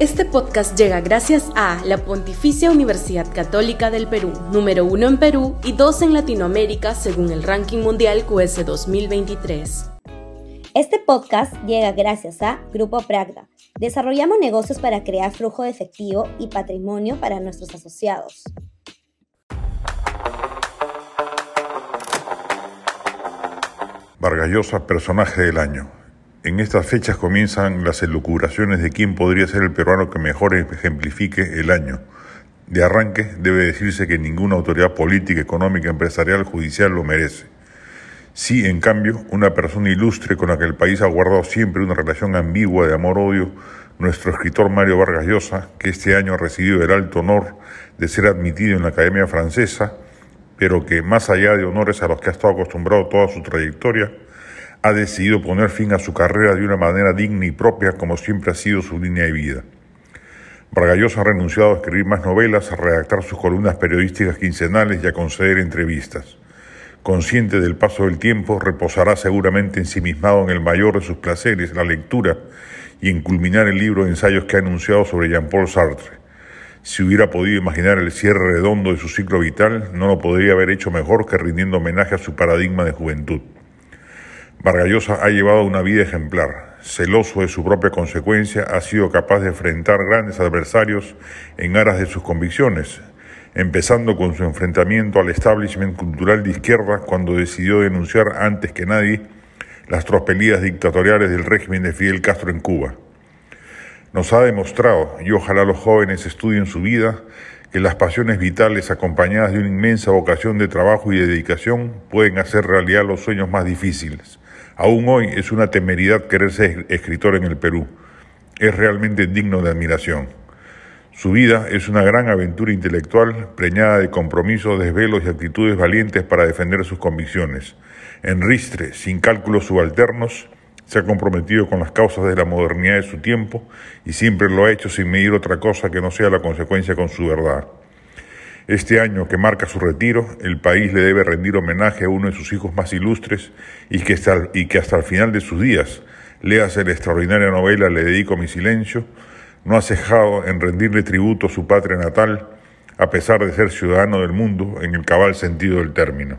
Este podcast llega gracias a la Pontificia Universidad Católica del Perú, número uno en Perú y dos en Latinoamérica según el ranking mundial QS 2023. Este podcast llega gracias a Grupo Pragda. Desarrollamos negocios para crear flujo de efectivo y patrimonio para nuestros asociados. Vargallosa, personaje del año. En estas fechas comienzan las elucubraciones de quién podría ser el peruano que mejor ejemplifique el año. De arranque debe decirse que ninguna autoridad política, económica, empresarial, judicial lo merece. Sí, en cambio, una persona ilustre con la que el país ha guardado siempre una relación ambigua de amor-odio, nuestro escritor Mario Vargas Llosa, que este año ha recibido el alto honor de ser admitido en la Academia Francesa, pero que más allá de honores a los que ha estado acostumbrado toda su trayectoria, ha decidido poner fin a su carrera de una manera digna y propia como siempre ha sido su línea de vida. Vargallosa ha renunciado a escribir más novelas, a redactar sus columnas periodísticas quincenales y a conceder entrevistas. Consciente del paso del tiempo, reposará seguramente ensimismado en el mayor de sus placeres, la lectura, y en culminar el libro de ensayos que ha anunciado sobre Jean-Paul Sartre. Si hubiera podido imaginar el cierre redondo de su ciclo vital, no lo podría haber hecho mejor que rindiendo homenaje a su paradigma de juventud. Vargallosa ha llevado una vida ejemplar. Celoso de su propia consecuencia, ha sido capaz de enfrentar grandes adversarios en aras de sus convicciones, empezando con su enfrentamiento al establishment cultural de izquierda cuando decidió denunciar antes que nadie las tropelías dictatoriales del régimen de Fidel Castro en Cuba. Nos ha demostrado, y ojalá los jóvenes estudien su vida, que las pasiones vitales acompañadas de una inmensa vocación de trabajo y de dedicación pueden hacer realidad los sueños más difíciles Aún hoy es una temeridad querer ser escritor en el Perú. Es realmente digno de admiración. Su vida es una gran aventura intelectual preñada de compromisos, desvelos y actitudes valientes para defender sus convicciones. En ristre, sin cálculos subalternos, se ha comprometido con las causas de la modernidad de su tiempo y siempre lo ha hecho sin medir otra cosa que no sea la consecuencia con su verdad. Este año que marca su retiro, el país le debe rendir homenaje a uno de sus hijos más ilustres y que hasta, el final de sus días, léase la extraordinaria novela Le dedico mi silencio, no ha cejado en rendirle tributo a su patria natal, a pesar de ser ciudadano del mundo en el cabal sentido del término.